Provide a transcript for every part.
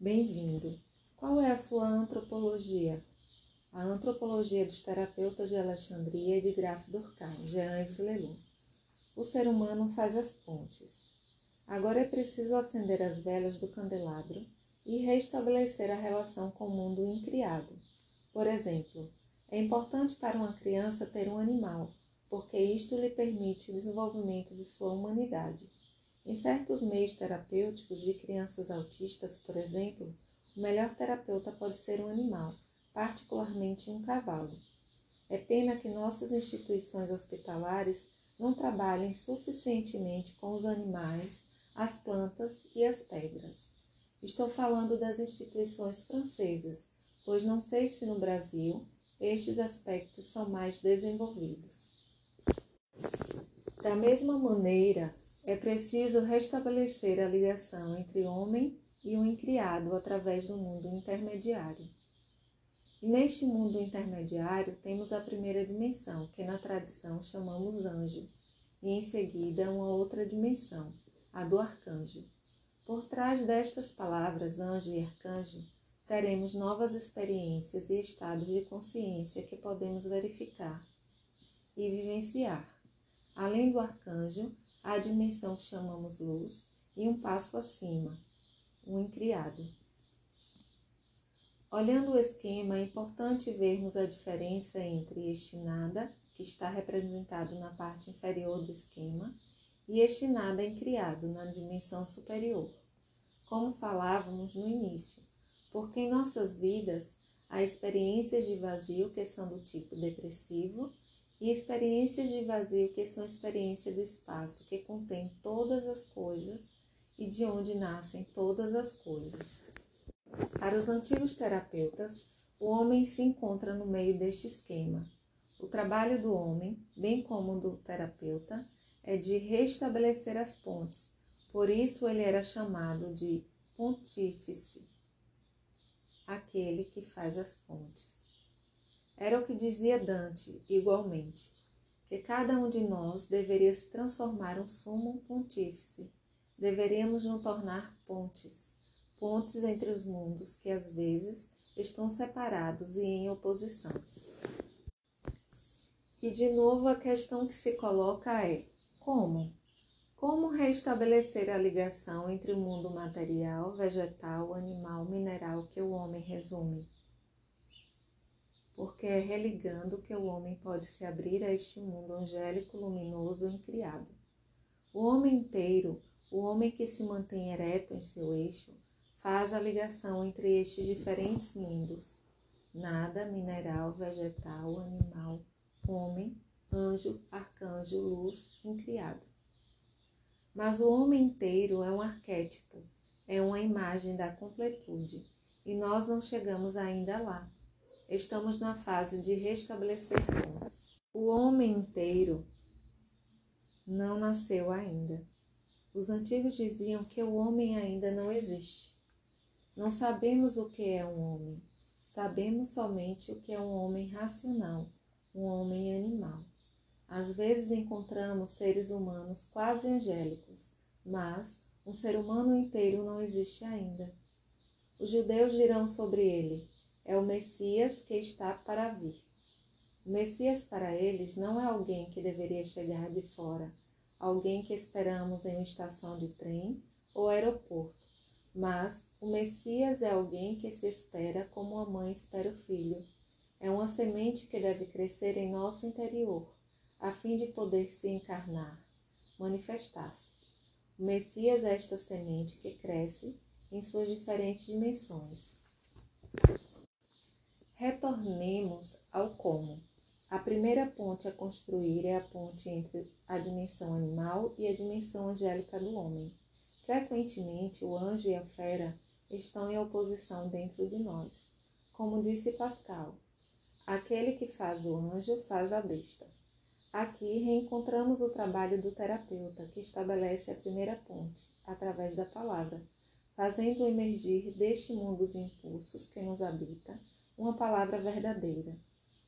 Bem-vindo. Qual é a sua antropologia? A antropologia dos terapeutas de Alexandria e de Graf Durkheim, Jean Lelou. O ser humano faz as pontes. Agora é preciso acender as velas do candelabro e restabelecer a relação com o mundo incriado. Por exemplo, é importante para uma criança ter um animal, porque isto lhe permite o desenvolvimento de sua humanidade. Em certos meios terapêuticos de crianças autistas, por exemplo, o melhor terapeuta pode ser um animal, particularmente um cavalo. É pena que nossas instituições hospitalares não trabalhem suficientemente com os animais, as plantas e as pedras. Estou falando das instituições francesas, pois não sei se no Brasil estes aspectos são mais desenvolvidos. Da mesma maneira, é preciso restabelecer a ligação entre homem e o incriado através do mundo intermediário. E neste mundo intermediário temos a primeira dimensão, que na tradição chamamos anjo, e em seguida uma outra dimensão, a do arcanjo. Por trás destas palavras, anjo e arcanjo, teremos novas experiências e estados de consciência que podemos verificar e vivenciar. Além do arcanjo, a dimensão que chamamos luz e um passo acima, o incriado. Olhando o esquema, é importante vermos a diferença entre este nada, que está representado na parte inferior do esquema, e este nada incriado na dimensão superior como falávamos no início, porque em nossas vidas há experiências de vazio que são do tipo depressivo e experiências de vazio que são experiência do espaço que contém todas as coisas e de onde nascem todas as coisas. Para os antigos terapeutas, o homem se encontra no meio deste esquema. O trabalho do homem, bem como do terapeuta, é de restabelecer as pontes por isso ele era chamado de pontífice, aquele que faz as pontes. Era o que dizia Dante, igualmente, que cada um de nós deveria se transformar um sumo pontífice. Deveríamos nos tornar pontes, pontes entre os mundos que às vezes estão separados e em oposição. E de novo a questão que se coloca é: como? Como restabelecer a ligação entre o mundo material, vegetal, animal, mineral que o homem resume? Porque é religando que o homem pode se abrir a este mundo angélico, luminoso incriado. O homem inteiro, o homem que se mantém ereto em seu eixo, faz a ligação entre estes diferentes mundos: nada, mineral, vegetal, animal, homem, anjo, arcanjo, luz, incriado. Mas o homem inteiro é um arquétipo, é uma imagem da completude, e nós não chegamos ainda lá. Estamos na fase de restabelecer pontes. O homem inteiro não nasceu ainda. Os antigos diziam que o homem ainda não existe. Não sabemos o que é um homem, sabemos somente o que é um homem racional, um homem animal. Às vezes encontramos seres humanos quase angélicos, mas um ser humano inteiro não existe ainda. Os judeus dirão sobre ele: é o Messias que está para vir. O Messias para eles não é alguém que deveria chegar de fora, alguém que esperamos em uma estação de trem ou aeroporto, mas o Messias é alguém que se espera como a mãe espera o filho. É uma semente que deve crescer em nosso interior a fim de poder se encarnar, manifestar-se. O Messias é esta semente que cresce em suas diferentes dimensões. Retornemos ao como. A primeira ponte a construir é a ponte entre a dimensão animal e a dimensão angélica do homem. Frequentemente, o anjo e a fera estão em oposição dentro de nós. Como disse Pascal, aquele que faz o anjo faz a besta. Aqui reencontramos o trabalho do terapeuta, que estabelece a primeira ponte, através da palavra, fazendo emergir deste mundo de impulsos que nos habita uma palavra verdadeira.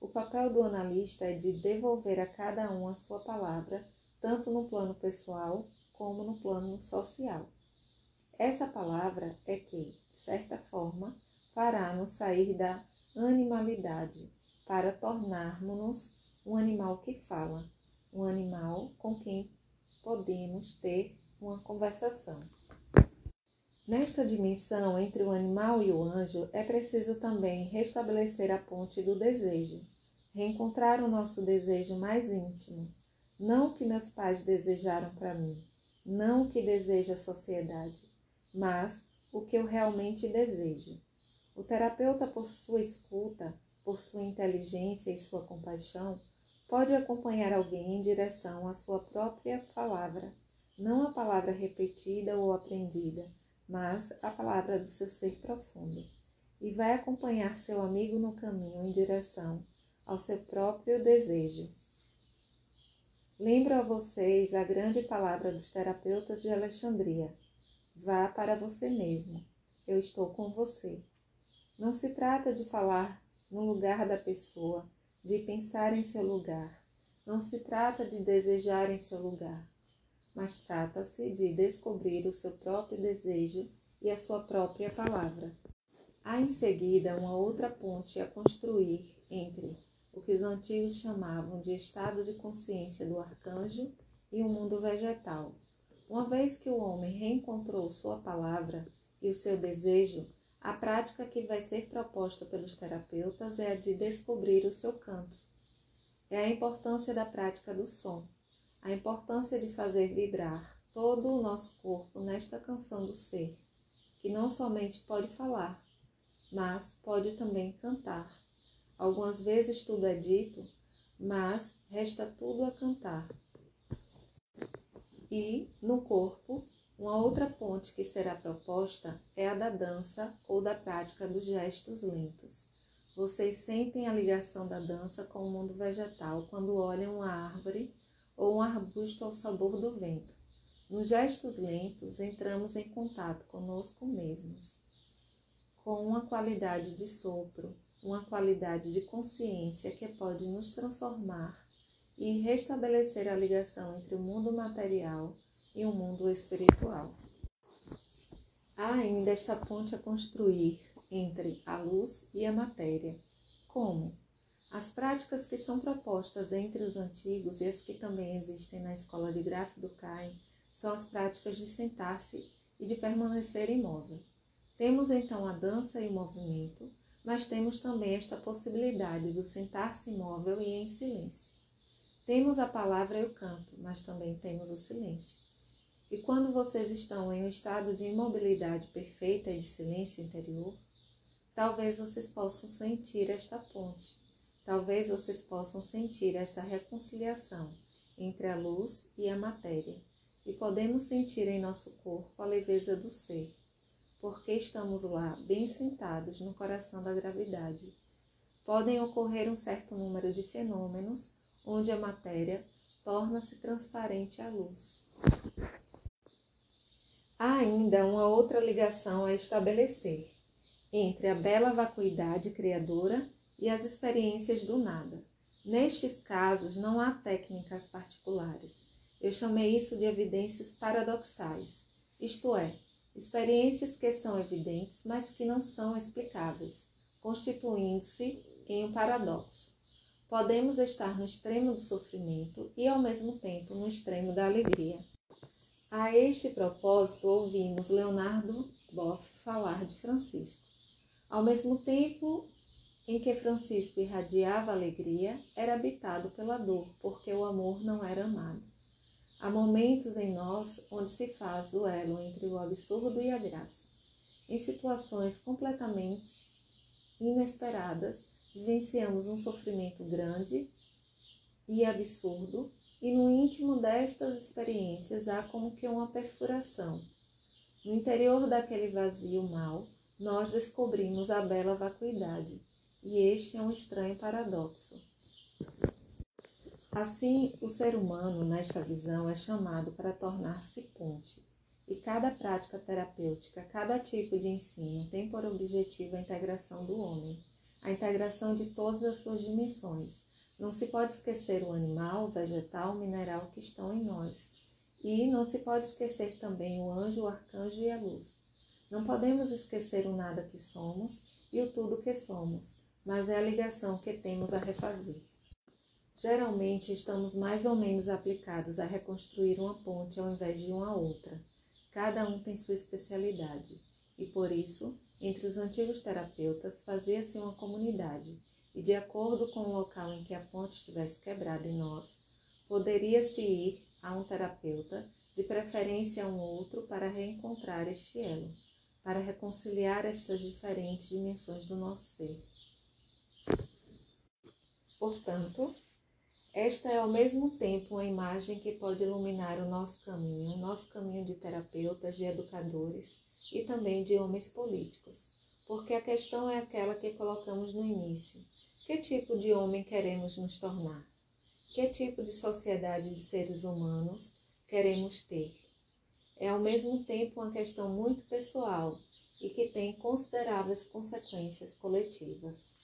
O papel do analista é de devolver a cada um a sua palavra, tanto no plano pessoal como no plano social. Essa palavra é que, de certa forma, fará-nos sair da animalidade para tornarmos-nos um animal que fala, um animal com quem podemos ter uma conversação. Nesta dimensão entre o animal e o anjo, é preciso também restabelecer a ponte do desejo, reencontrar o nosso desejo mais íntimo, não o que meus pais desejaram para mim, não o que deseja a sociedade, mas o que eu realmente desejo. O terapeuta, por sua escuta, por sua inteligência e sua compaixão, pode acompanhar alguém em direção à sua própria palavra, não a palavra repetida ou aprendida, mas a palavra do seu ser profundo, e vai acompanhar seu amigo no caminho em direção ao seu próprio desejo. Lembro a vocês a grande palavra dos terapeutas de Alexandria: vá para você mesmo, eu estou com você. Não se trata de falar no lugar da pessoa, de pensar em seu lugar. Não se trata de desejar em seu lugar, mas trata-se de descobrir o seu próprio desejo e a sua própria palavra. Há em seguida uma outra ponte a construir entre o que os antigos chamavam de estado de consciência do arcanjo e o mundo vegetal. Uma vez que o homem reencontrou sua palavra e o seu desejo, a prática que vai ser proposta pelos terapeutas é a de descobrir o seu canto. É a importância da prática do som, a importância de fazer vibrar todo o nosso corpo nesta canção do ser, que não somente pode falar, mas pode também cantar. Algumas vezes tudo é dito, mas resta tudo a cantar. E, no corpo, uma outra ponte que será proposta é a da dança ou da prática dos gestos lentos. Vocês sentem a ligação da dança com o mundo vegetal quando olham uma árvore ou um arbusto ao sabor do vento. Nos gestos lentos, entramos em contato conosco mesmos, com uma qualidade de sopro, uma qualidade de consciência que pode nos transformar e restabelecer a ligação entre o mundo material e o mundo espiritual. Há ainda esta ponte a construir entre a luz e a matéria. Como? As práticas que são propostas entre os antigos e as que também existem na escola de Graf do Caim são as práticas de sentar-se e de permanecer imóvel. Temos então a dança e o movimento, mas temos também esta possibilidade do sentar-se imóvel e em silêncio. Temos a palavra e o canto, mas também temos o silêncio. E quando vocês estão em um estado de imobilidade perfeita e de silêncio interior, talvez vocês possam sentir esta ponte, talvez vocês possam sentir essa reconciliação entre a luz e a matéria, e podemos sentir em nosso corpo a leveza do ser, porque estamos lá bem sentados no coração da gravidade. Podem ocorrer um certo número de fenômenos onde a matéria torna-se transparente à luz. Há ainda uma outra ligação a estabelecer entre a bela vacuidade criadora e as experiências do nada. Nestes casos, não há técnicas particulares. Eu chamei isso de evidências paradoxais, isto é, experiências que são evidentes, mas que não são explicáveis, constituindo-se em um paradoxo. Podemos estar no extremo do sofrimento e, ao mesmo tempo, no extremo da alegria. A este propósito, ouvimos Leonardo Boff falar de Francisco. Ao mesmo tempo em que Francisco irradiava alegria, era habitado pela dor, porque o amor não era amado. Há momentos em nós onde se faz o elo entre o absurdo e a graça. Em situações completamente inesperadas, vivenciamos um sofrimento grande e absurdo e no íntimo destas experiências há como que uma perfuração. No interior daquele vazio mal, nós descobrimos a bela vacuidade, e este é um estranho paradoxo. Assim, o ser humano, nesta visão, é chamado para tornar-se ponte, e cada prática terapêutica, cada tipo de ensino tem por objetivo a integração do homem, a integração de todas as suas dimensões, não se pode esquecer o animal, o vegetal, o mineral que estão em nós. E não se pode esquecer também o anjo, o arcanjo e a luz. Não podemos esquecer o nada que somos e o tudo que somos, mas é a ligação que temos a refazer. Geralmente estamos mais ou menos aplicados a reconstruir uma ponte ao invés de uma outra. Cada um tem sua especialidade, e por isso, entre os antigos terapeutas, fazia-se uma comunidade, e de acordo com o local em que a ponte estivesse quebrada em nós, poderia-se ir a um terapeuta, de preferência a um outro, para reencontrar este elo para reconciliar estas diferentes dimensões do nosso ser. Portanto, esta é ao mesmo tempo uma imagem que pode iluminar o nosso caminho, o nosso caminho de terapeutas, de educadores e também de homens políticos, porque a questão é aquela que colocamos no início: que tipo de homem queremos nos tornar? Que tipo de sociedade de seres humanos queremos ter? é ao mesmo tempo uma questão muito pessoal e que tem consideráveis consequências coletivas.